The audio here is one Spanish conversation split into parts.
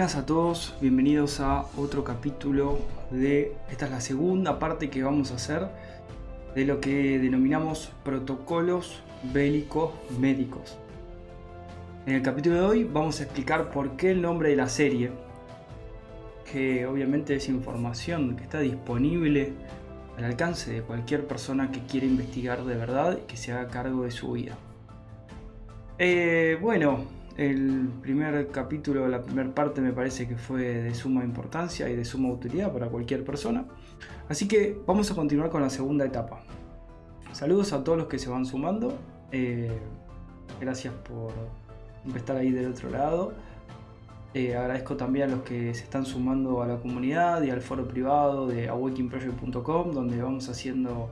buenas a todos, bienvenidos a otro capítulo de, esta es la segunda parte que vamos a hacer de lo que denominamos protocolos bélicos médicos. En el capítulo de hoy vamos a explicar por qué el nombre de la serie, que obviamente es información que está disponible al alcance de cualquier persona que quiera investigar de verdad y que se haga cargo de su vida. Eh, bueno, el primer capítulo, la primera parte me parece que fue de suma importancia y de suma utilidad para cualquier persona. Así que vamos a continuar con la segunda etapa. Saludos a todos los que se van sumando. Eh, gracias por estar ahí del otro lado. Eh, agradezco también a los que se están sumando a la comunidad y al foro privado de awakeningproject.com donde vamos haciendo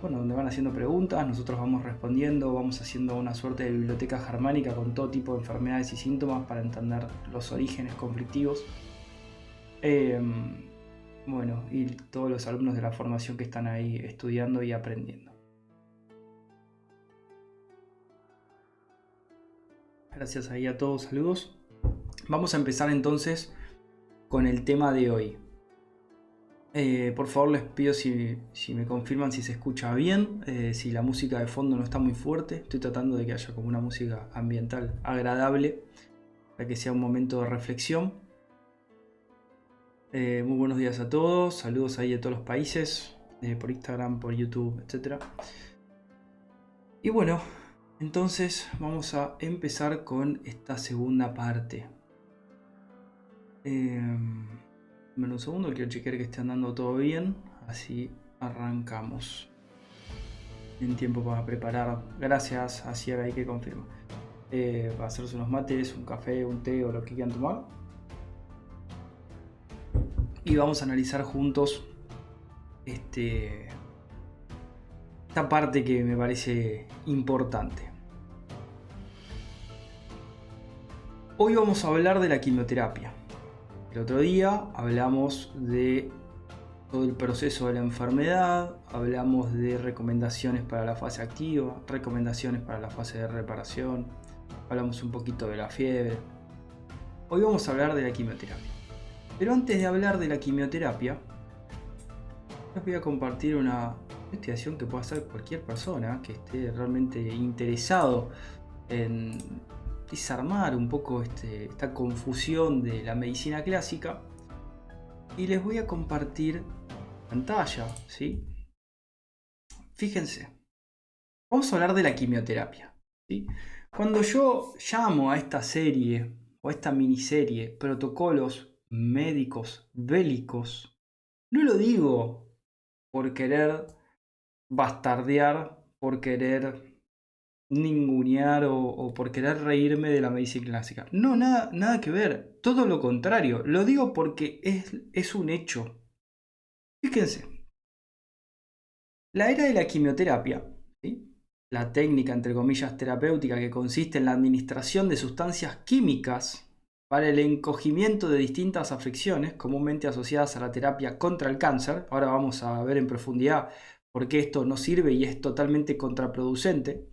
bueno, donde van haciendo preguntas, nosotros vamos respondiendo, vamos haciendo una suerte de biblioteca germánica con todo tipo de enfermedades y síntomas para entender los orígenes conflictivos. Em, bueno, y todos los alumnos de la formación que están ahí estudiando y aprendiendo. Gracias ahí a todos, saludos. Vamos a empezar entonces con el tema de hoy. Eh, por favor les pido si, me confirman si se escucha bien, eh, si la música de fondo no está muy fuerte. Estoy tratando de que haya como una música ambiental agradable para que sea un momento de reflexión. Eh, muy buenos días a todos, saludos ahí a todos los países, por Instagram, por YouTube, etc. Y bueno, entonces vamos a empezar con esta segunda parte un segundo, quiero chequear que esté andando todo bien. Así arrancamos. En tiempo para preparar. Gracias a Sierra ahí que confirma. Eh, para hacerse unos mates, un café, un té o lo que quieran tomar. Y vamos a analizar juntos este, esta parte que me parece importante. Hoy vamos a hablar de la quimioterapia. El otro día hablamos de todo el proceso de la enfermedad, hablamos de recomendaciones para la fase activa, recomendaciones para la fase de reparación, hablamos un poquito de la fiebre. Hoy vamos a hablar de la quimioterapia. Pero antes de hablar de la quimioterapia, les voy a compartir una investigación que pueda hacer cualquier persona que esté realmente interesado en desarmar un poco este, esta confusión de la medicina clásica y les voy a compartir pantalla, ¿sí? Fíjense, vamos a hablar de la quimioterapia. ¿sí? Cuando yo llamo a esta serie o a esta miniserie protocolos médicos bélicos, no lo digo por querer bastardear, por querer ningunear o, por querer reírme de la medicina clásica. No, nada, nada que ver. Todo lo contrario. Lo digo porque es, es un hecho. Fíjense. La era de la quimioterapia, la técnica entre comillas terapéutica que consiste en la administración de sustancias químicas para el encogimiento de distintas afecciones comúnmente asociadas a la terapia contra el cáncer. Ahora vamos a ver en profundidad por qué esto no sirve y es totalmente contraproducente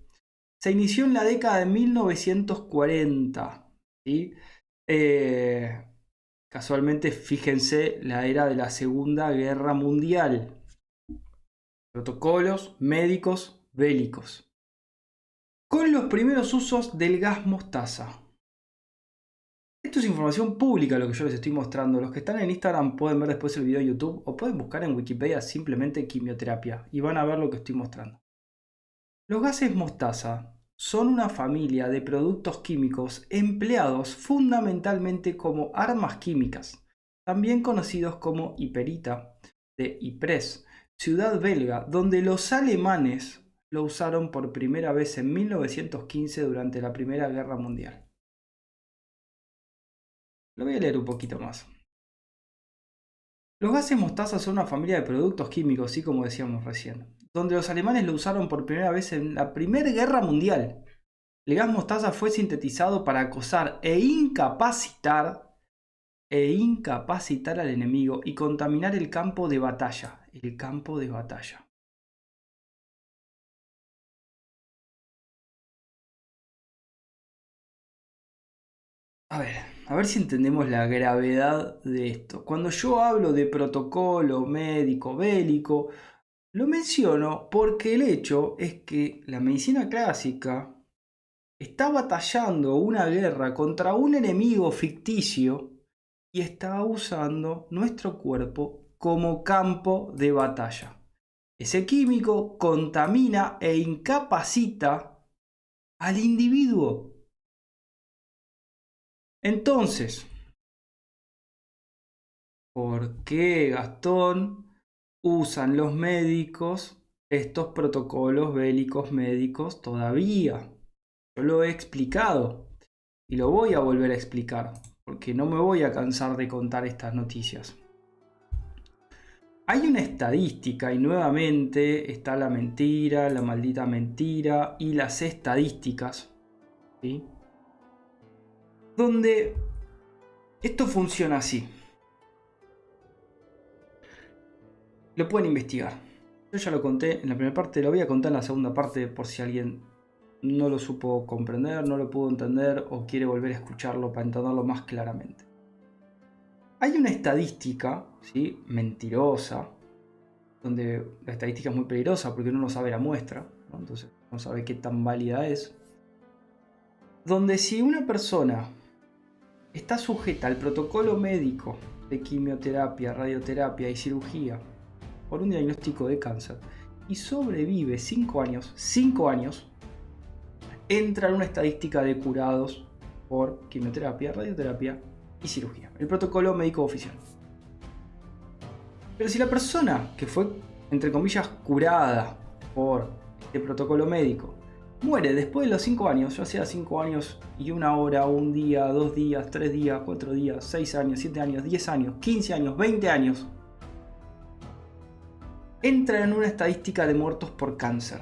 se inició en la década de 1940. Eh, casualmente, fíjense, la era de la Segunda Guerra Mundial. Protocolos médicos bélicos. Con los primeros usos del gas mostaza. Esto es información pública lo que yo les estoy mostrando. Los que están en Instagram pueden ver después el video de YouTube o pueden buscar en Wikipedia simplemente quimioterapia y van a ver lo que estoy mostrando. Los gases mostaza son una familia de productos químicos empleados fundamentalmente como armas químicas, también conocidos como hiperita de Ypres, ciudad belga, donde los alemanes lo usaron por primera vez en 1915 durante la Primera Guerra Mundial. Lo voy a leer un poquito más. Los gases mostaza son una familia de productos químicos, así como decíamos recién donde los alemanes lo usaron por primera vez en la Primera Guerra Mundial. El gas mostaza fue sintetizado para acosar e incapacitar e incapacitar al enemigo y contaminar el campo de batalla. El campo de batalla. A ver, a ver si entendemos la gravedad de esto. Cuando yo hablo de protocolo médico bélico, lo menciono porque el hecho es que la medicina clásica está batallando una guerra contra un enemigo ficticio y está usando nuestro cuerpo como campo de batalla. Ese químico contamina e incapacita al individuo. Entonces, ¿por qué Gastón usan los médicos estos protocolos bélicos médicos todavía? Yo lo he explicado y lo voy a volver a explicar, porque no me voy a cansar de contar estas noticias. Hay una estadística y nuevamente está la mentira, la maldita mentira y las estadísticas, ¿sí? donde esto funciona así. Lo pueden investigar. Yo ya lo conté en la primera parte, lo voy a contar en la segunda parte por si alguien no lo supo comprender, no lo pudo entender o quiere volver a escucharlo para entenderlo más claramente. Hay una estadística, ¿sí? mentirosa, donde la estadística es muy peligrosa porque uno no sabe la muestra, entonces no sabe qué tan válida es, donde si una persona está sujeta al protocolo médico de quimioterapia, radioterapia y cirugía por un diagnóstico de cáncer y sobrevive 5 años, 5 años, entra en una estadística de curados por quimioterapia, radioterapia y cirugía. El protocolo médico oficial. Pero si la persona que fue, entre comillas, curada por este protocolo médico muere después de los 5 años, ya sea 5 años y una hora, un día, dos días, tres días, cuatro días, 6 años, 7 años, 10 años, 15 años, 20 años, entra en una estadística de muertos por cáncer.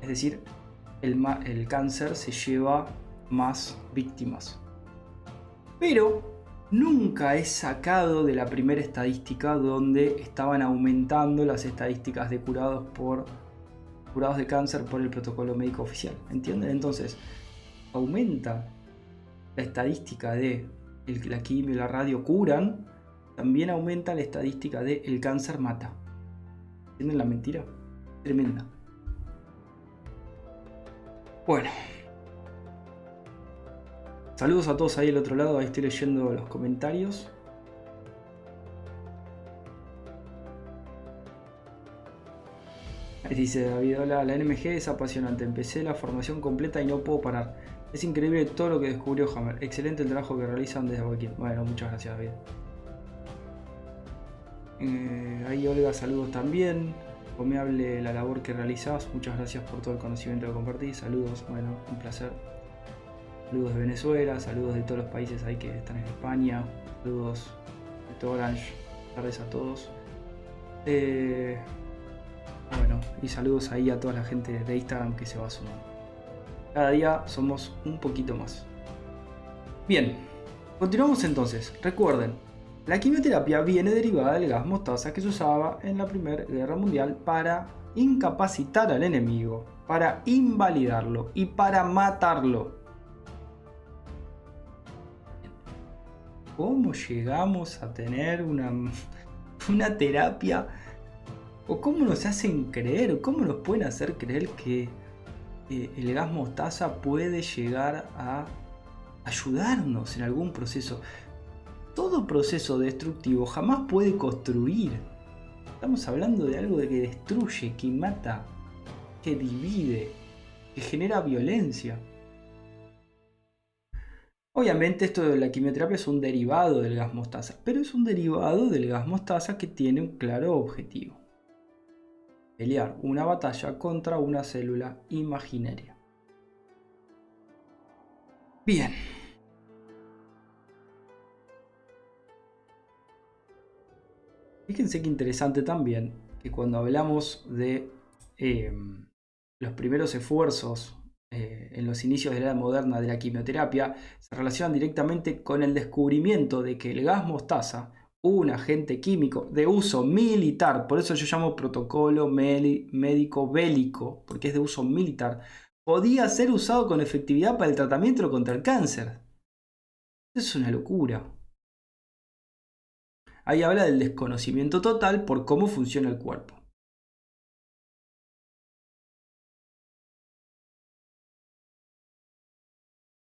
Es decir, el, cáncer se lleva más víctimas. Pero nunca es sacado de la primera estadística donde estaban aumentando las estadísticas de curados por curados de cáncer por el protocolo médico oficial. ¿Entienden? Entonces, aumenta la estadística de la quimio y la radio curan, también aumenta la estadística de el cáncer mata. ¿Entienden la mentira? Tremenda. Bueno. Saludos a todos ahí al otro lado, ahí estoy leyendo los comentarios. Dice David, hola, la NMG es apasionante. Empecé la formación completa y no puedo parar. Es increíble todo lo que descubrió Hammer. Excelente el trabajo que realizan desde aquí. Bueno, muchas gracias David. Eh, ahí Olga, saludos también. Comeable la labor que realizás. Muchas gracias por todo el conocimiento que compartís. Saludos, bueno, un placer. Saludos de Venezuela, saludos de todos los países ahí que están en España. Saludos de Orange. Tardes a todos. Eh, bueno, y saludos ahí a toda la gente de Instagram que se va sumando. Cada día somos un poquito más. Bien, continuamos entonces. Recuerden, la quimioterapia viene derivada del gas mostaza que se usaba en la Primera Guerra Mundial para incapacitar al enemigo, para invalidarlo y para matarlo. ¿Cómo llegamos a tener una, una terapia ¿O cómo nos hacen creer? ¿O cómo nos pueden hacer creer que eh, el gas mostaza puede llegar a ayudarnos en algún proceso? Todo proceso destructivo jamás puede construir. Estamos hablando de algo de que destruye, que mata, que divide, que genera violencia. Obviamente esto de la quimioterapia es un derivado del gas mostaza, pero es un derivado del gas mostaza que tiene un claro objetivo pelear una batalla contra una célula imaginaria. Bien. Fíjense que interesante también que cuando hablamos de em, los primeros esfuerzos eh, en los inicios de la edad moderna de la quimioterapia se relacionan directamente con el descubrimiento de que el gas mostaza un agente químico de uso militar, por eso yo llamo protocolo médico bélico, porque es de uso militar, podía ser usado con efectividad para el tratamiento contra el cáncer. Es una locura. Ahí habla del desconocimiento total por cómo funciona el cuerpo.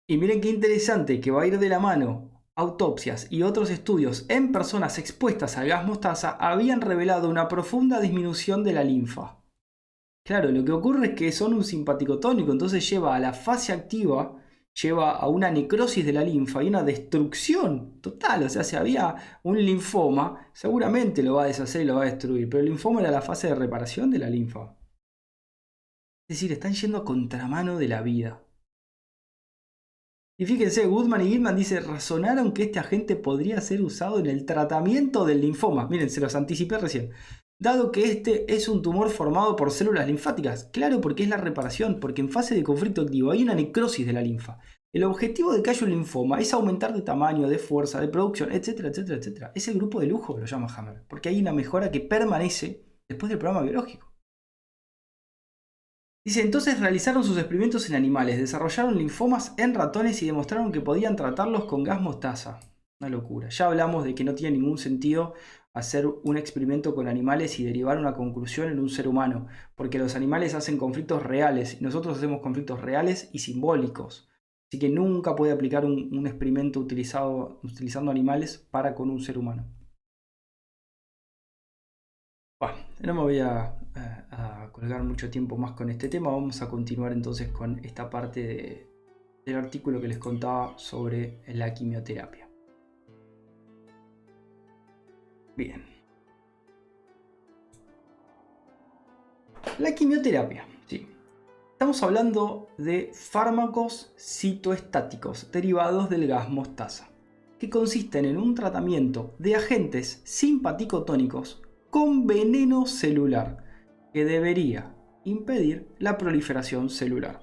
Y miren qué interesante que va a ir de la mano. Autopsias y otros estudios en personas expuestas al gas mostaza habían revelado una profunda disminución de la linfa. Claro, lo que ocurre es que son un simpático tónico, entonces lleva a la fase activa, lleva a una necrosis de la linfa y una destrucción total. O sea, si había un linfoma, seguramente lo va a deshacer y lo va a destruir, pero el linfoma era la fase de reparación de la linfa. Es decir, están yendo a contramano de la vida. Y fíjense, Goodman y Gilman dice, razonaron que este agente podría ser usado en el tratamiento del linfoma. Miren, se los anticipé recién. Dado que este es un tumor formado por células linfáticas. Claro, porque es la reparación, porque en fase de conflicto activo hay una necrosis de la linfa. El objetivo de que haya un linfoma es aumentar de tamaño, de fuerza, de producción, etcétera, etcétera, etcétera. Es el grupo de lujo, lo llama Hammer, porque hay una mejora que permanece después del programa biológico. Dice, entonces realizaron sus experimentos en animales, desarrollaron linfomas en ratones y demostraron que podían tratarlos con gas mostaza. Una locura. Ya hablamos de que no tiene ningún sentido hacer un experimento con animales y derivar una conclusión en un ser humano, porque los animales hacen conflictos reales nosotros hacemos conflictos reales y simbólicos. Así que nunca puede aplicar un, experimento utilizado, utilizando animales para con un ser humano. Bueno, no me voy a a, colgar mucho tiempo más con este tema. Vamos a continuar entonces con esta parte del artículo que les contaba sobre la quimioterapia. Bien. La quimioterapia, sí. Estamos hablando de fármacos citoestáticos derivados del gas mostaza, que consisten en un tratamiento de agentes simpaticotónicos con veneno celular que debería impedir la proliferación celular.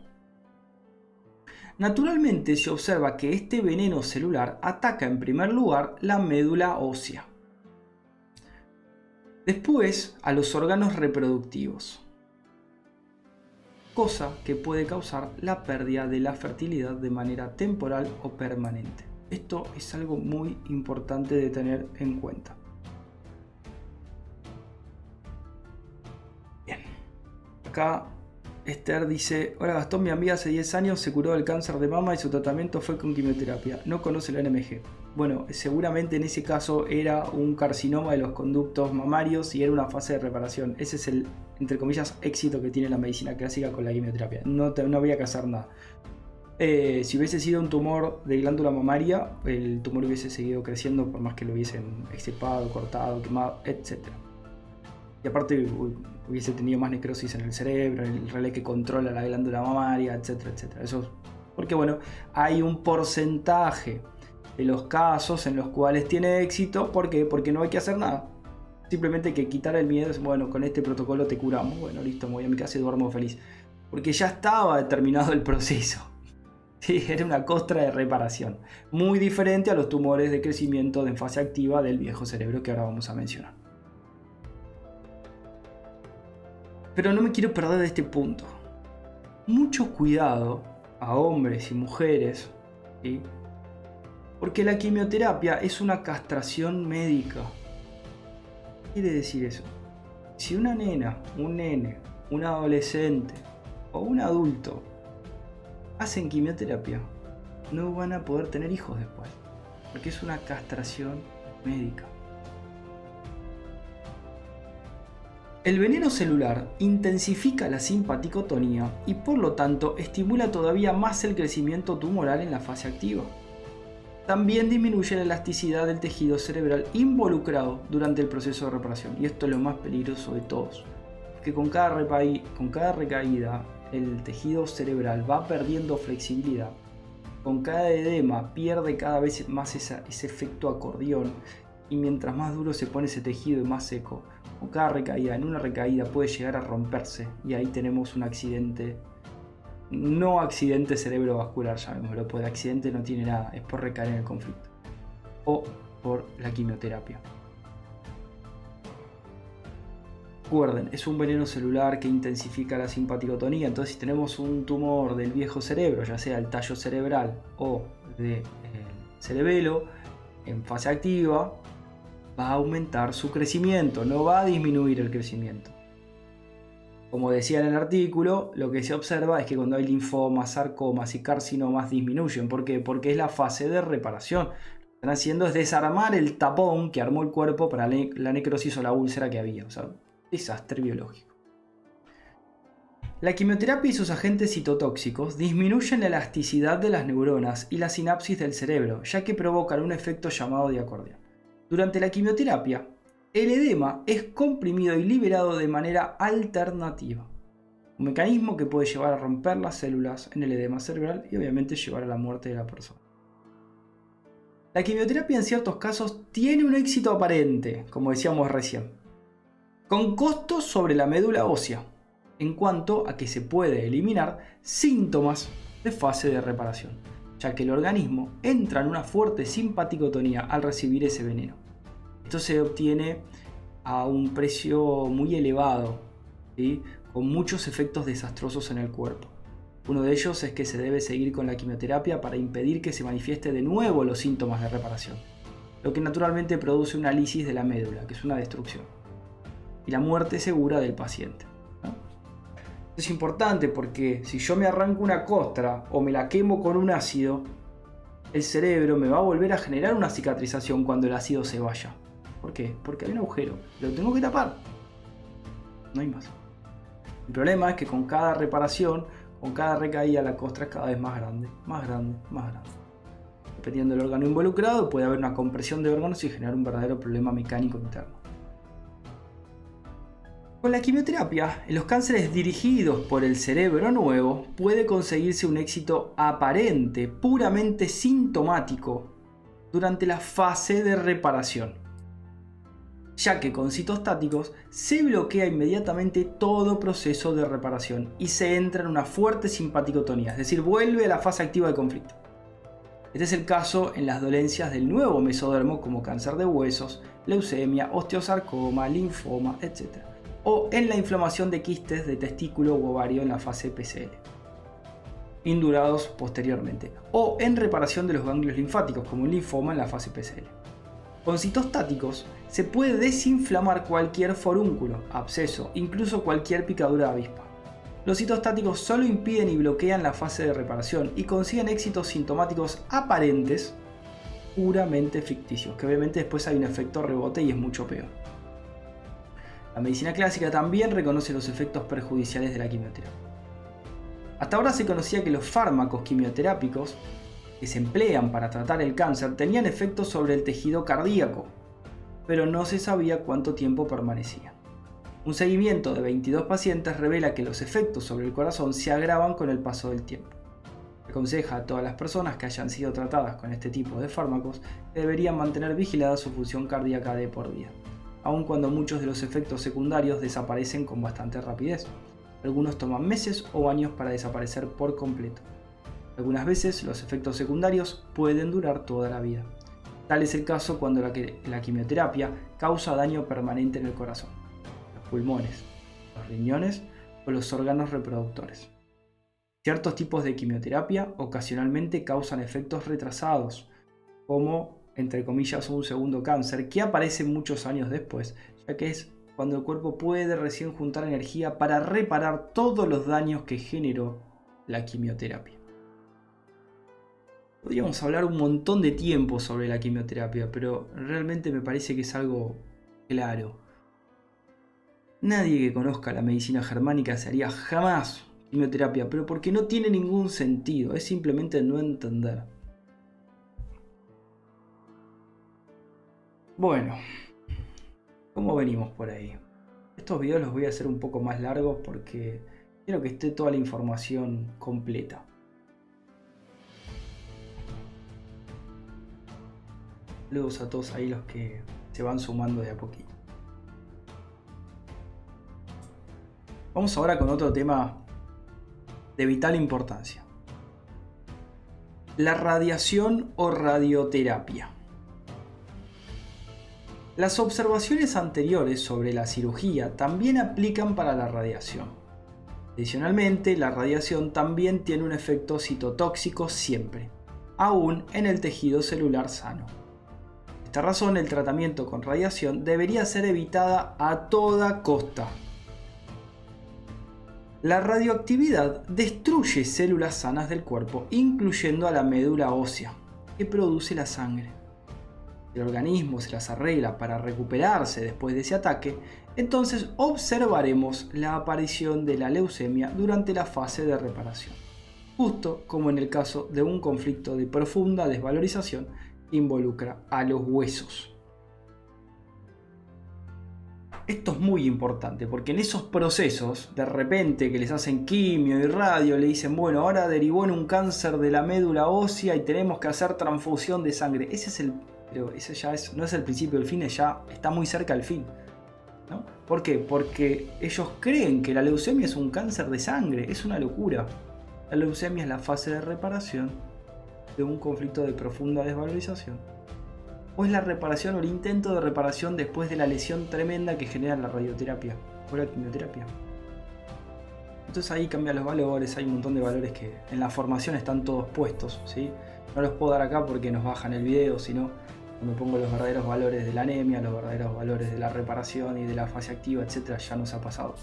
Naturalmente se observa que este veneno celular ataca en primer lugar la médula ósea, después a los órganos reproductivos, cosa que puede causar la pérdida de la fertilidad de manera temporal o permanente. Esto es algo muy importante de tener en cuenta. acá Esther dice, hola Gastón, mi amiga hace 10 años se curó del cáncer de mama y su tratamiento fue con quimioterapia. No conoce la NMG. Bueno, seguramente en ese caso era un carcinoma de los conductos mamarios y era una fase de reparación. Ese es el, entre comillas, éxito que tiene la medicina clásica con la quimioterapia. No, no había que hacer nada. Eh, si hubiese sido un tumor de glándula mamaria, el tumor hubiese seguido creciendo por más que lo hubiesen extirpado, cortado, quemado, etc. Y aparte hubiese tenido más necrosis en el cerebro, el relé que controla la glándula mamaria, etcétera, etcétera. Eso porque bueno, hay un porcentaje de los casos en los cuales tiene éxito, ¿por qué? Porque no hay que hacer nada. Simplemente hay que quitar el miedo, bueno, con este protocolo te curamos, bueno, listo, me voy a mi casa y duermo feliz. Porque ya estaba determinado el proceso. Sí, era una costra de reparación. Muy diferente a los tumores de crecimiento en fase activa del viejo cerebro que ahora vamos a mencionar. Pero no me quiero perder de este punto. Mucho cuidado a hombres y mujeres, porque la quimioterapia es una castración médica. ¿Qué quiere decir eso? Si una nena, un nene, un adolescente o un adulto hacen quimioterapia, no van a poder tener hijos después, porque es una castración médica. El veneno celular intensifica la simpaticotonía y por lo tanto estimula todavía más el crecimiento tumoral en la fase activa. También disminuye la elasticidad del tejido cerebral involucrado durante el proceso de reparación y esto es lo más peligroso de todos, que con cada, con recaída el tejido cerebral va perdiendo flexibilidad, con cada edema pierde cada vez más ese efecto acordeón y mientras más duro se pone ese tejido y más seco, o cada recaída, en una recaída puede llegar a romperse y ahí tenemos un accidente, no accidente cerebrovascular, llamémoslo, porque accidente no tiene nada, es por recaer en el conflicto o por la quimioterapia. Recuerden, es un veneno celular que intensifica la simpaticotonía, entonces si tenemos un tumor del viejo cerebro, ya sea el tallo cerebral o del cerebelo en fase activa va a aumentar su crecimiento, no va a disminuir el crecimiento. Como decía en el artículo, lo que se observa es que cuando hay linfomas, sarcomas y carcinomas disminuyen. ¿Por qué? Porque es la fase de reparación. Lo que están haciendo es desarmar el tapón que armó el cuerpo para la necrosis o la úlcera que había. O sea, desastre biológico. La quimioterapia y sus agentes citotóxicos disminuyen la elasticidad de las neuronas y la sinapsis del cerebro, ya que provocan un efecto llamado de acordeón. Durante la quimioterapia, el edema es comprimido y liberado de manera alternativa. Un mecanismo que puede llevar a romper las células en el edema cerebral y obviamente llevar a la muerte de la persona. La quimioterapia en ciertos casos tiene un éxito aparente, como decíamos recién, con costos sobre la médula ósea, en cuanto a que se puede eliminar síntomas de fase de reparación, ya que el organismo entra en una fuerte simpaticotonía al recibir ese veneno. Esto se obtiene a un precio muy elevado, con muchos efectos desastrosos en el cuerpo. Uno de ellos es que se debe seguir con la quimioterapia para impedir que se manifieste de nuevo los síntomas de reparación, lo que naturalmente produce una lisis de la médula, que es una destrucción, y la muerte segura del paciente. Es importante porque si yo me arranco una costra o me la quemo con un ácido, el cerebro me va a volver a generar una cicatrización cuando el ácido se vaya. ¿Por qué? Porque hay un agujero. Lo tengo que tapar. No hay más. El problema es que con cada reparación, con cada recaída, la costra es cada vez más grande, más grande, más grande. Dependiendo del órgano involucrado, puede haber una compresión de órganos y generar un verdadero problema mecánico interno. Con la quimioterapia, en los cánceres dirigidos por el cerebro nuevo, puede conseguirse un éxito aparente, puramente sintomático, durante la fase de reparación ya que con citostáticos se bloquea inmediatamente todo proceso de reparación y se entra en una fuerte simpaticotonía, es decir, vuelve a la fase activa del conflicto. Este es el caso en las dolencias del nuevo mesodermo como cáncer de huesos, leucemia, osteosarcoma, linfoma, etc. O en la inflamación de quistes de testículo u ovario en la fase PCL, indurados posteriormente. O en reparación de los ganglios linfáticos como el linfoma en la fase PCL. Con citostáticos se puede desinflamar cualquier forúnculo, absceso, incluso cualquier picadura de avispa. Los citostáticos solo impiden y bloquean la fase de reparación y consiguen éxitos sintomáticos aparentes puramente ficticios, que obviamente después hay un efecto rebote y es mucho peor. La medicina clásica también reconoce los efectos perjudiciales de la quimioterapia. Hasta ahora se conocía que los fármacos quimioterápicos que se emplean para tratar el cáncer tenían efectos sobre el tejido cardíaco, pero no se sabía cuánto tiempo permanecían. Un seguimiento de 22 pacientes revela que los efectos sobre el corazón se agravan con el paso del tiempo. Aconseja a todas las personas que hayan sido tratadas con este tipo de fármacos que deberían mantener vigilada su función cardíaca de por vida, aun cuando muchos de los efectos secundarios desaparecen con bastante rapidez. Algunos toman meses o años para desaparecer por completo. Algunas veces los efectos secundarios pueden durar toda la vida. Tal es el caso cuando la, quimioterapia causa daño permanente en el corazón, los pulmones, los riñones o los órganos reproductores. Ciertos tipos de quimioterapia ocasionalmente causan efectos retrasados, como, entre comillas, un segundo cáncer, que aparece muchos años después, ya que es cuando el cuerpo puede recién juntar energía para reparar todos los daños que generó la quimioterapia. Podríamos hablar un montón de tiempo sobre la quimioterapia, pero realmente me parece que es algo claro. Nadie que conozca la medicina germánica se haría jamás quimioterapia, pero porque no tiene ningún sentido, es simplemente no entender. Bueno, ¿cómo venimos por ahí? Estos videos los voy a hacer un poco más largos porque quiero que esté toda la información completa. Saludos a todos ahí los que se van sumando de a poquito. Vamos ahora con otro tema de vital importancia. La radiación o radioterapia. Las observaciones anteriores sobre la cirugía también aplican para la radiación. Adicionalmente, la radiación también tiene un efecto citotóxico siempre aún en el tejido celular sano. Esta razón, el tratamiento con radiación debería ser evitada a toda costa. La radioactividad destruye células sanas del cuerpo, incluyendo a la médula ósea, que produce la sangre. El organismo se las arregla para recuperarse después de ese ataque, entonces observaremos la aparición de la leucemia durante la fase de reparación, justo como en el caso de un conflicto de profunda desvalorización involucra a los huesos. Esto es muy importante porque en esos procesos, de repente que les hacen quimio y radio, le dicen, bueno, ahora derivó en un cáncer de la médula ósea y tenemos que hacer transfusión de sangre. Ese es el, pero ese ya es, no es el principio del fin, ya está muy cerca del fin. ¿no? ¿Por qué? Porque ellos creen que la leucemia es un cáncer de sangre, es una locura. La leucemia es la fase de reparación de un conflicto de profunda desvalorización o es la reparación o el intento de reparación después de la lesión tremenda que genera la radioterapia o la quimioterapia. Entonces ahí cambian los valores, hay un montón de valores que en la formación están todos puestos, ¿sí? No los puedo dar acá porque nos bajan el video, sino cuando pongo los verdaderos valores de la anemia, los verdaderos valores de la reparación y de la fase activa, etcétera, ya nos ha pasado.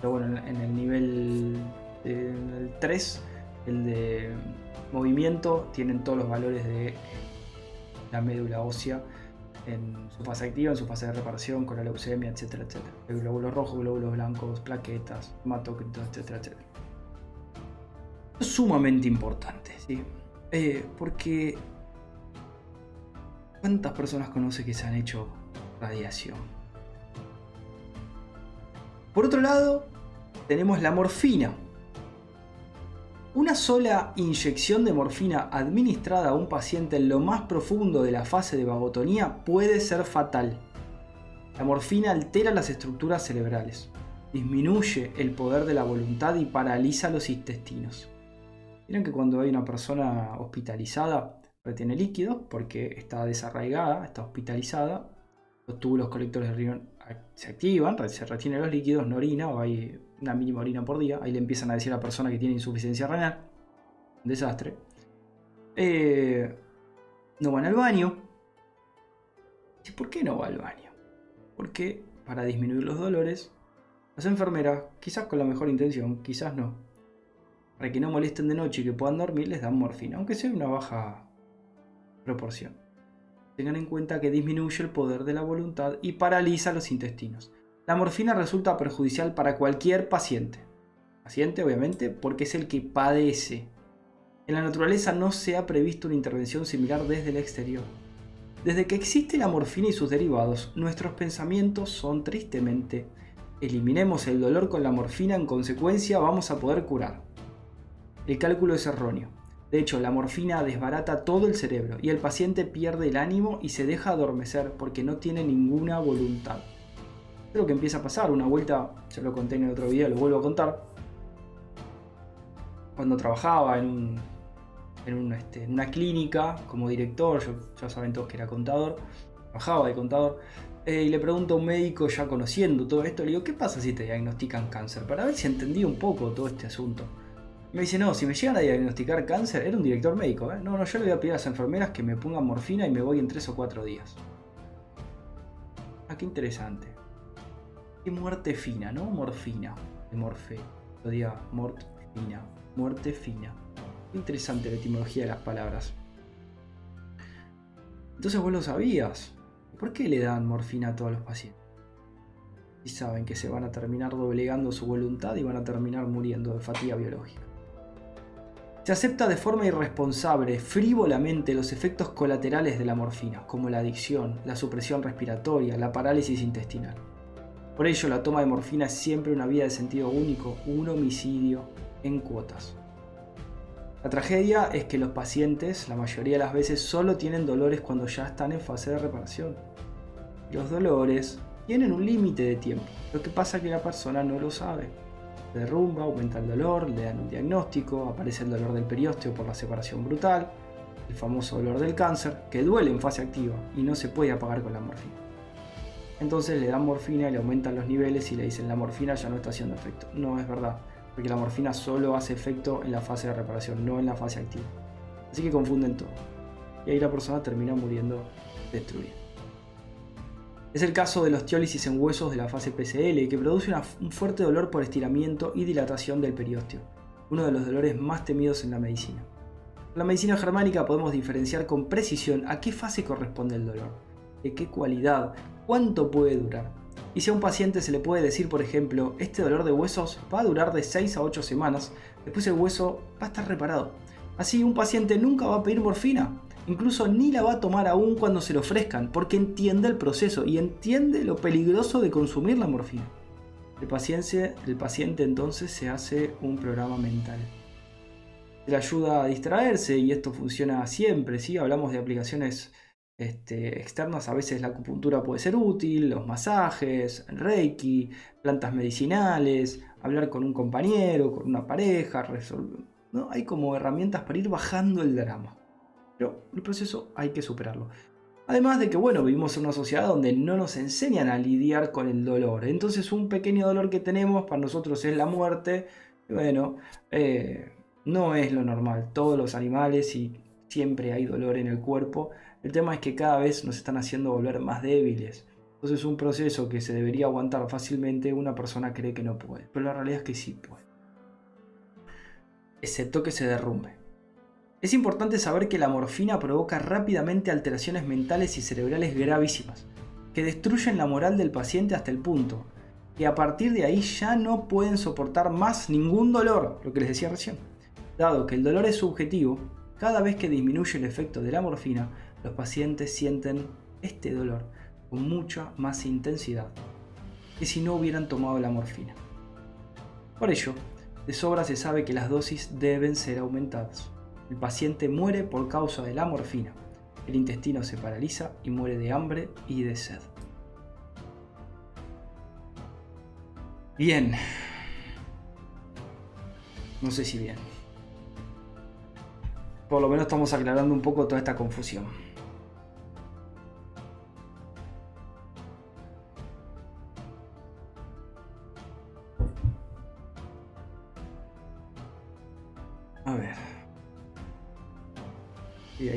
Pero bueno, en el nivel 3, el de movimiento, tienen todos los valores de la médula ósea en su fase activa, en su fase de reparación, con la leucemia, etcétera, etcétera. El glóbulos rojos, glóbulos blancos, plaquetas, hematócritos, etcétera, etcétera. Es sumamente importante, ¿sí? Eh, porque ¿cuántas personas conoce que se han hecho radiación? Por otro lado, tenemos la morfina, una sola inyección de morfina administrada a un paciente en lo más profundo de la fase de vagotonía puede ser fatal. La morfina altera las estructuras cerebrales, disminuye el poder de la voluntad y paraliza los intestinos. Miren que cuando hay una persona hospitalizada retiene líquidos porque está desarraigada, está hospitalizada, los túbulos colectores de riñón se activan, se retienen los líquidos, no orina o hay una mínima orina por día. Ahí le empiezan a decir a la persona que tiene insuficiencia renal. Un desastre. Eh, no van al baño. ¿Y por qué no va al baño? Porque para disminuir los dolores, las enfermeras, quizás con la mejor intención, quizás no, para que no molesten de noche y que puedan dormir, les dan morfina, aunque sea una baja proporción. Tengan en cuenta que disminuye el poder de la voluntad y paraliza los intestinos. La morfina resulta perjudicial para cualquier paciente. Paciente, obviamente, porque es el que padece. En la naturaleza no se ha previsto una intervención similar desde el exterior. Desde que existe la morfina y sus derivados, nuestros pensamientos son tristemente, eliminemos el dolor con la morfina, en consecuencia vamos a poder curar. El cálculo es erróneo. De hecho, la morfina desbarata todo el cerebro y el paciente pierde el ánimo y se deja adormecer porque no tiene ninguna voluntad lo que empieza a pasar. Una vuelta, ya lo conté en el otro video, lo vuelvo a contar. Cuando trabajaba en, este, una clínica como director, yo, ya saben todos que era contador, trabajaba de contador, eh, y le pregunto a un médico ya conociendo todo esto, le digo, ¿qué pasa si te diagnostican cáncer? Para ver si entendí un poco todo este asunto. Me dice, no, si me llegan a diagnosticar cáncer, era un director médico, ¿eh? No, no, yo le voy a pedir a las enfermeras que me pongan morfina y me voy en 3 o 4 días. Ah, qué interesante. Qué muerte fina, ¿no? Morfina, de morfe. Lo diga, mort fina, muerte fina. Interesante la etimología de las palabras. Entonces vos lo sabías. ¿Por qué le dan morfina a todos los pacientes? Y saben que se van a terminar doblegando su voluntad y van a terminar muriendo de fatiga biológica. Se acepta de forma irresponsable, frívolamente, los efectos colaterales de la morfina, como la adicción, la supresión respiratoria, la parálisis intestinal. Por ello, la toma de morfina es siempre una vía de sentido único, un homicidio en cuotas. La tragedia es que los pacientes, la mayoría de las veces, solo tienen dolores cuando ya están en fase de reparación. Los dolores tienen un límite de tiempo, lo que pasa es que la persona no lo sabe. Se derrumba, aumenta el dolor, le dan un diagnóstico, aparece el dolor del periósteo por la separación brutal, el famoso dolor del cáncer, que duele en fase activa y no se puede apagar con la morfina. Entonces le dan morfina y le aumentan los niveles y le dicen la morfina ya no está haciendo efecto. No es verdad, porque la morfina solo hace efecto en la fase de reparación, no en la fase activa. Así que confunden todo. Y ahí la persona termina muriendo destruida. Es el caso de la osteólisis en huesos de la fase PCL, que produce un fuerte dolor por estiramiento y dilatación del periósteo, uno de los dolores más temidos en la medicina. En la medicina germánica podemos diferenciar con precisión a qué fase corresponde el dolor, de qué cualidad, cuánto puede durar. Y si a un paciente se le puede decir, por ejemplo, este dolor de huesos va a durar de 6 a 8 semanas, después el hueso va a estar reparado. Así un paciente nunca va a pedir morfina, Incluso ni la va a tomar aún cuando se le ofrezcan, porque entiende el proceso y entiende lo peligroso de consumir la morfina. El paciente, el paciente entonces se hace un programa mental. Le ayuda a distraerse y esto funciona siempre. ¿sí? Hablamos de aplicaciones este, externas, a veces la acupuntura puede ser útil, los masajes, reiki, plantas medicinales, hablar con un compañero, con una pareja, resolver. Hay como herramientas para ir bajando el drama. Pero el proceso hay que superarlo. Además de que, bueno, vivimos en una sociedad donde no nos enseñan a lidiar con el dolor. Entonces un pequeño dolor que tenemos para nosotros es la muerte. bueno, eh, no es lo normal. Todos los animales y siempre hay dolor en el cuerpo. El tema es que cada vez nos están haciendo volver más débiles. Entonces un proceso que se debería aguantar fácilmente, una persona cree que no puede. Pero la realidad es que sí puede. Excepto que se derrumbe. Es importante saber que la morfina provoca rápidamente alteraciones mentales y cerebrales gravísimas, que destruyen la moral del paciente hasta el punto que a partir de ahí ya no pueden soportar más ningún dolor, lo que les decía recién. Dado que el dolor es subjetivo, cada vez que disminuye el efecto de la morfina, los pacientes sienten este dolor con mucha más intensidad que si no hubieran tomado la morfina. Por ello, de sobra se sabe que las dosis deben ser aumentadas. El paciente muere por causa de la morfina. El intestino se paraliza y muere de hambre y de sed. Bien. No sé si bien. Por lo menos estamos aclarando un poco toda esta confusión.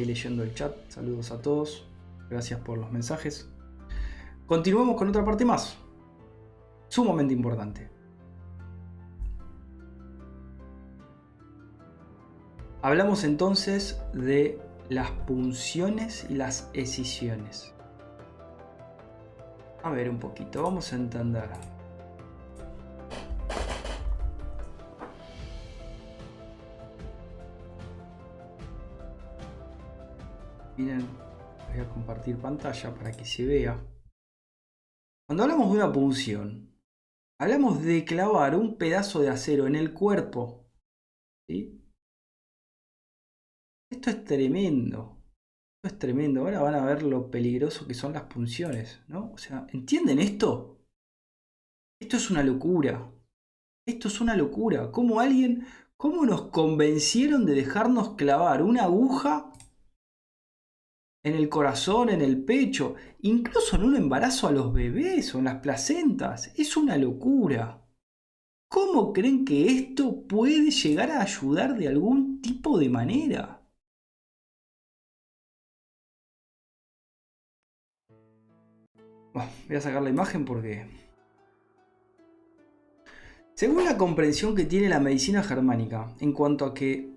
Leyendo el chat. Saludos a todos. Gracias por los mensajes. Continuemos con otra parte más. Sumamente importante. Hablamos entonces de las punciones y las escisiones. A ver un poquito, vamos a entender. Miren, voy a compartir pantalla para que se vea. Cuando hablamos de una punción, hablamos de clavar un pedazo de acero en el cuerpo. ¿sí? Esto es tremendo. Esto es tremendo. Ahora van a ver lo peligroso que son las punciones. ¿no? O sea, ¿entienden esto? Esto es una locura. Esto es una locura. ¿Cómo alguien, cómo nos convencieron de dejarnos clavar una aguja en el corazón, en el pecho, incluso en un embarazo a los bebés o en las placentas. Es una locura. ¿Cómo creen que esto puede llegar a ayudar de algún tipo de manera? voy a sacar la imagen porque... Según la comprensión que tiene la medicina germánica en cuanto a que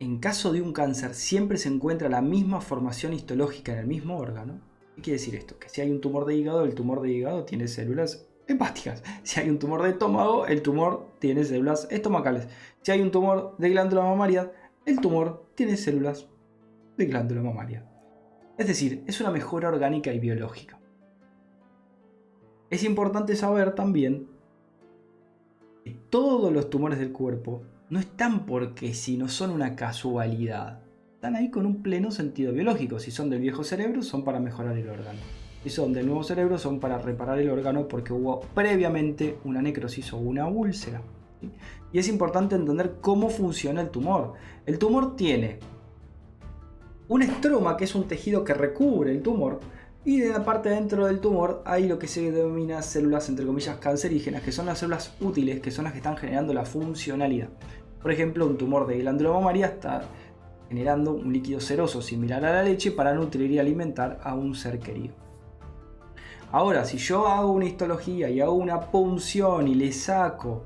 en caso de un cáncer siempre se encuentra la misma formación histológica en el mismo órgano. ¿Qué quiere decir esto? Que si hay un tumor de hígado, el tumor de hígado tiene células hepáticas. Si hay un tumor de estómago, el tumor tiene células estomacales. Si hay un tumor de glándula mamaria, el tumor tiene células de glándula mamaria. Es decir, es una mejora orgánica y biológica. Es importante saber también que todos los tumores del cuerpo no están porque si no son una casualidad. Están ahí con un pleno sentido biológico. Si son del viejo cerebro, son para mejorar el órgano. Si son del nuevo cerebro, son para reparar el órgano porque hubo previamente una necrosis o una úlcera. Y es importante entender cómo funciona el tumor. El tumor tiene un estroma, que es un tejido que recubre el tumor, y de la parte dentro del tumor hay lo que se denomina células, entre comillas, cancerígenas, que son las células útiles, que son las que están generando la funcionalidad. Por ejemplo, un tumor de glándula mamaria está generando un líquido ceroso similar a la leche para nutrir y alimentar a un ser querido. Ahora, si yo hago una histología y hago una punción y le saco,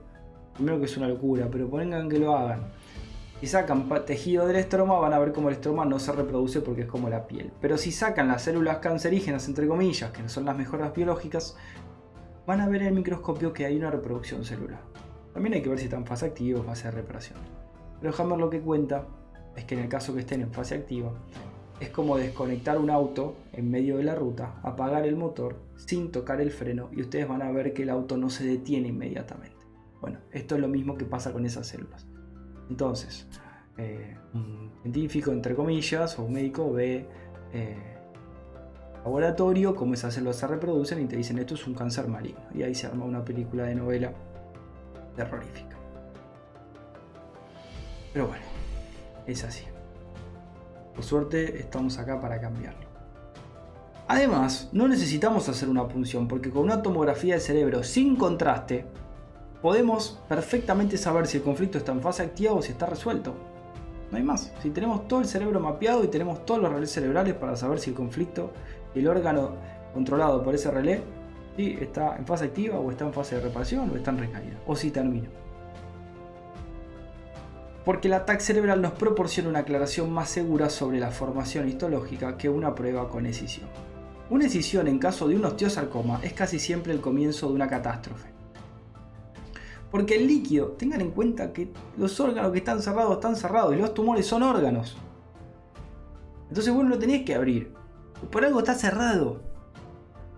primero que es una locura, pero pongan que lo hagan, si sacan tejido del estroma, van a ver cómo el estroma no se reproduce porque es como la piel. Pero si sacan las células cancerígenas, entre comillas, que son las mejoras biológicas, van a ver en el microscopio que hay una reproducción celular. También hay que ver si están en fase activa o fase de reparación. Pero Hammer lo que cuenta es que en el caso que estén en fase activa, es como desconectar un auto en medio de la ruta, apagar el motor sin tocar el freno y ustedes van a ver que el auto no se detiene inmediatamente. Bueno, esto es lo mismo que pasa con esas células. Entonces, eh, un científico, entre comillas, o un médico ve eh, laboratorio cómo esas células se reproducen y te dicen esto es un cáncer maligno. Y ahí se arma una película de novela terrorífica. Pero bueno, es así. Por suerte estamos acá para cambiarlo. Además, no necesitamos hacer una punción porque con una tomografía del cerebro sin contraste podemos perfectamente saber si el conflicto está en fase activa o si está resuelto. No hay más. Si tenemos todo el cerebro mapeado y tenemos todos los relés cerebrales para saber si el conflicto, el órgano controlado por ese relé, si está en fase activa o está en fase de reparación o está en recaída, o si termina. Porque el ataque cerebral nos proporciona una aclaración más segura sobre la formación histológica que una prueba con escisión. Una escisión en caso de un osteosarcoma es casi siempre el comienzo de una catástrofe. Porque el líquido, tengan en cuenta que los órganos que están cerrados están cerrados y los tumores son órganos. Entonces vos no lo tenés que abrir. Por algo está cerrado.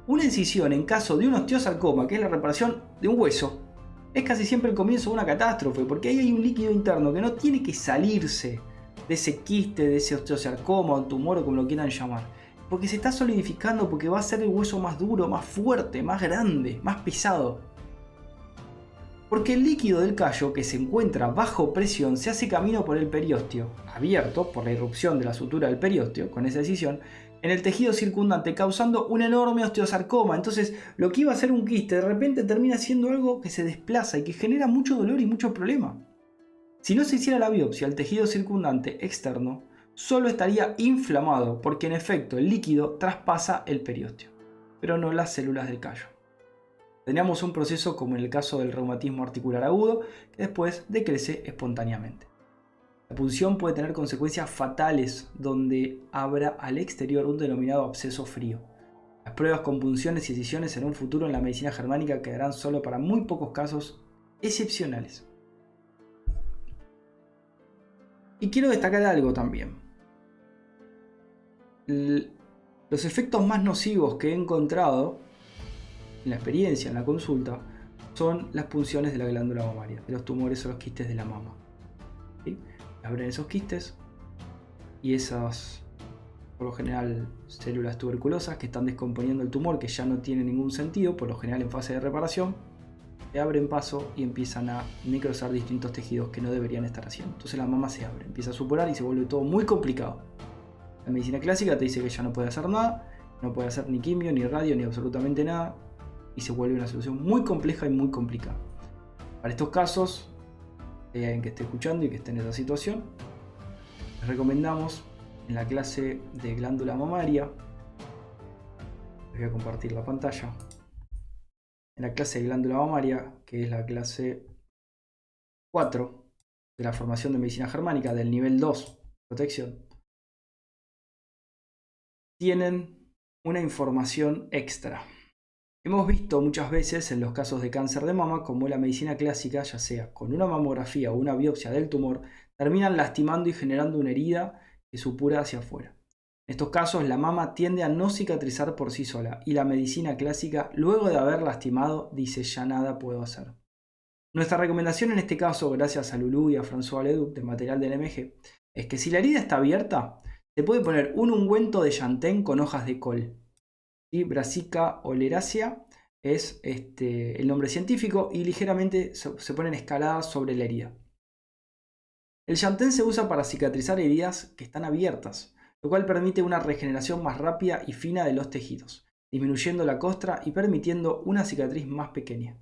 Una incisión en caso de un osteosarcoma, que es la reparación de un hueso, es casi siempre el comienzo de una catástrofe, porque ahí hay un líquido interno que no tiene que salirse de ese quiste, de ese osteosarcoma o tumor o como lo quieran llamar. Porque se está solidificando, porque va a ser el hueso más duro, más fuerte, más grande, más pesado. Porque el líquido del callo que se encuentra bajo presión se hace camino por el periósteo, abierto por la irrupción de la sutura del periósteo, con esa decisión, en el tejido circundante, causando un enorme osteosarcoma. Entonces, lo que iba a ser un quiste de repente termina siendo algo que se desplaza y que genera mucho dolor y mucho problema. Si no se hiciera la biopsia, el tejido circundante externo solo estaría inflamado porque en efecto el líquido traspasa el periósteo, pero no las células del callo. Teníamos un proceso como en el caso del reumatismo articular agudo, que después decrece espontáneamente. La punción puede tener consecuencias fatales donde habrá al exterior un denominado absceso frío. Las pruebas con punciones y escisiones en un futuro en la medicina germánica quedarán solo para muy pocos casos excepcionales. Y quiero destacar algo también. Los efectos más nocivos que he encontrado en la experiencia, en la consulta, son las punciones de la glándula mamaria, de los tumores o los quistes de la mama. Abren esos quistes y esas, por lo general, células tuberculosas que están descomponiendo el tumor, que ya no tiene ningún sentido, por lo general en fase de reparación, se abren paso y empiezan a necrosar distintos tejidos que no deberían estar haciendo. Entonces la mama se abre, empieza a supurar y se vuelve todo muy complicado. La medicina clásica te dice que ya no puede hacer nada, no puede hacer ni quimio, ni radio, ni absolutamente nada, y se vuelve una solución muy compleja y muy complicada. Para estos casos, hay alguien que esté escuchando y que esté en esa situación, les recomendamos en la clase de glándula mamaria, les voy a compartir la pantalla, en la clase de glándula mamaria, que es la clase 4 de la formación de medicina germánica del nivel 2, protección, tienen una información extra. Hemos visto muchas veces en los casos de cáncer de mama como la medicina clásica, ya sea con una mamografía o una biopsia del tumor, terminan lastimando y generando una herida que supura hacia afuera. En estos casos la mama tiende a no cicatrizar por sí sola y la medicina clásica, luego de haber lastimado, dice ya nada puedo hacer. Nuestra recomendación en este caso, gracias a Lulu y a François Leduc de material del MG, es que si la herida está abierta, se puede poner un ungüento de chantén con hojas de col Brassica oleracea es este, el nombre científico y ligeramente se, ponen escaladas sobre la herida. El chantén se usa para cicatrizar heridas que están abiertas, lo cual permite una regeneración más rápida y fina de los tejidos, disminuyendo la costra y permitiendo una cicatriz más pequeña.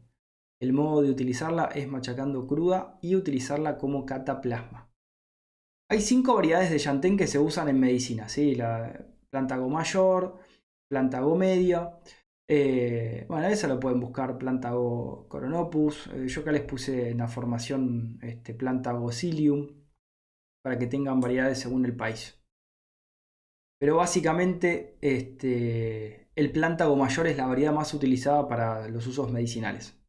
El modo de utilizarla es machacando cruda y utilizarla como cataplasma. Hay cinco variedades de llantén que se usan en medicina, ¿sí? La plántago mayor, plántago media. Eh, bueno, esa lo pueden buscar plántago coronopus. Eh, yo acá les puse en la formación este, plántago cilium para que tengan variedades según el país. Pero básicamente este, el plántago mayor es la variedad más utilizada para los usos medicinales.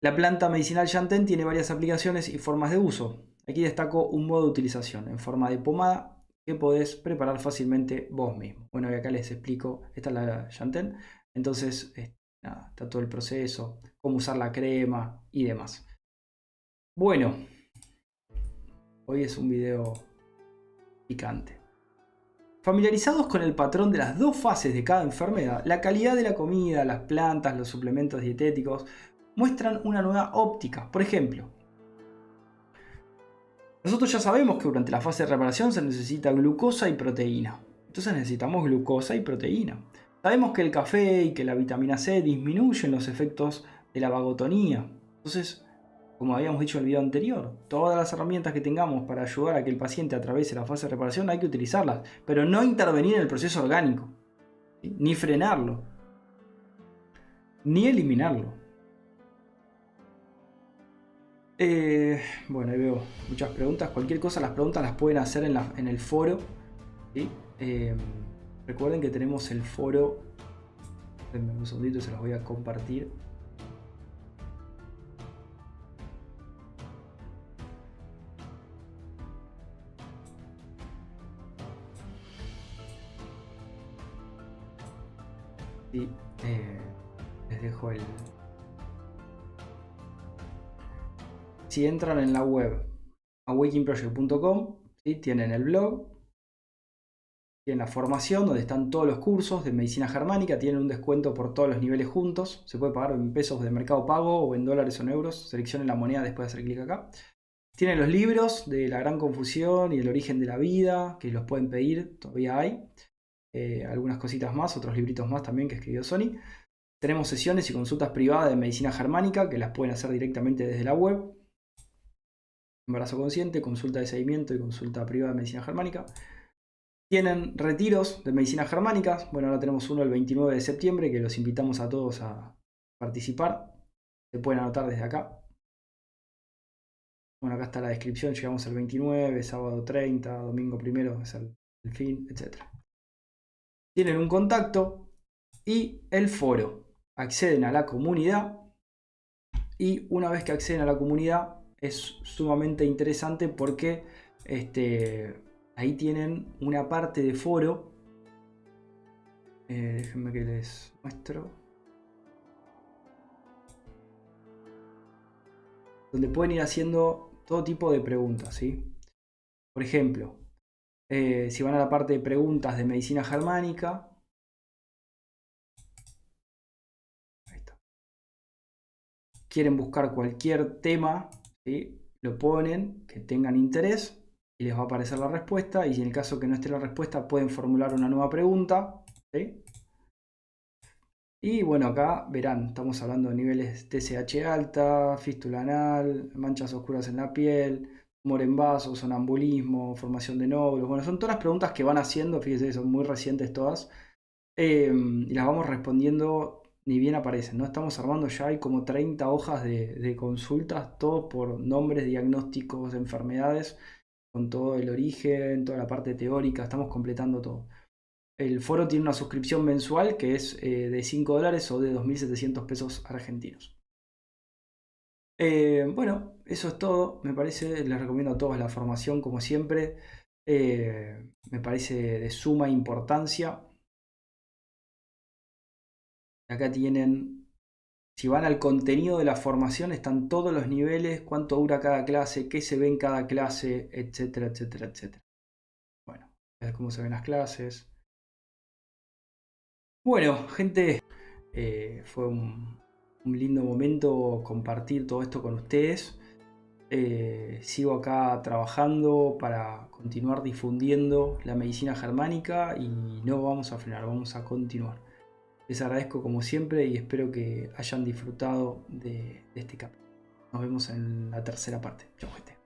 La planta medicinal Yantén tiene varias aplicaciones y formas de uso. Aquí destaco un modo de utilización en forma de pomada que podés preparar fácilmente vos mismo. Bueno, y acá les explico, esta es la Yantén, entonces está todo el proceso, cómo usar la crema y demás. Bueno, hoy es un video picante. Familiarizados con el patrón de las dos fases de cada enfermedad, la calidad de la comida, las plantas, los suplementos dietéticos muestran una nueva óptica. Por ejemplo, nosotros ya sabemos que durante la fase de reparación se necesita glucosa y proteína. Entonces necesitamos glucosa y proteína. Sabemos que el café y que la vitamina C disminuyen los efectos de la vagotonía. Entonces, como habíamos dicho en el video anterior, todas las herramientas que tengamos para ayudar a que el paciente atraviese la fase de reparación hay que utilizarlas, pero no intervenir en el proceso orgánico, ni frenarlo, ni eliminarlo. Eh, bueno, ahí veo muchas preguntas. Cualquier cosa, las preguntas las pueden hacer en, el foro. Eh, recuerden que tenemos el foro. Denme un segundito y se los voy a compartir. Y eh, les dejo el, si entran en la web awakingproject.com, tienen el blog, tienen la formación donde están todos los cursos de medicina germánica, tienen un descuento por todos los niveles juntos, se puede pagar en pesos de mercado pago o en dólares o en euros, seleccionen la moneda después de hacer clic acá. Tienen los libros de la gran confusión y el origen de la vida, que los pueden pedir, todavía hay. Eh, algunas cositas más, otros libritos más también que escribió Sony. Tenemos sesiones y consultas privadas de medicina germánica que las pueden hacer directamente desde la web embarazo consciente, consulta de seguimiento y consulta privada de medicina germánica. Tienen retiros de medicina germánica. Bueno, ahora tenemos uno el 29 de septiembre que los invitamos a todos a participar. Se pueden anotar desde acá. Bueno, acá está la descripción. Llegamos el 29, sábado 30, domingo primero es el, el fin, etc. Tienen un contacto y el foro. Acceden a la comunidad y una vez que acceden a la comunidad es sumamente interesante porque este, ahí tienen una parte de foro. Eh, déjenme que les muestro. Donde pueden ir haciendo todo tipo de preguntas. ¿sí? Por ejemplo, eh, si van a la parte de preguntas de medicina germánica, quieren buscar cualquier tema lo ponen, que tengan interés y les va a aparecer la respuesta. Y en el caso que no esté la respuesta, pueden formular una nueva pregunta. Y bueno, acá verán, estamos hablando de niveles TSH alta, fístula anal, manchas oscuras en la piel, tumor en vaso, sonambulismo, formación de nódulos. Bueno, son todas las preguntas que van haciendo, fíjense, son muy recientes todas. Eh, y las vamos respondiendo ni bien aparecen. ¿no? Estamos armando ya, hay como 30 hojas de, consultas, todo por nombres, diagnósticos de enfermedades, con todo el origen, toda la parte teórica, estamos completando todo. El foro tiene una suscripción mensual que es eh, de 5 dólares o de 2.700 pesos argentinos. Eh, bueno, eso es todo. Me parece, les recomiendo a todos la formación como siempre. Eh, me parece de suma importancia Acá tienen, si van al contenido de la formación, están todos los niveles, cuánto dura cada clase, qué se ve en cada clase, etcétera, etcétera, etcétera. Bueno, a cómo se ven las clases. Bueno, gente, eh, fue un, lindo momento compartir todo esto con ustedes. Eh, sigo acá trabajando para continuar difundiendo la medicina germánica y no vamos a frenar, vamos a continuar. Les agradezco como siempre y espero que hayan disfrutado de, este capítulo. Nos vemos en la tercera parte. Chau, gente.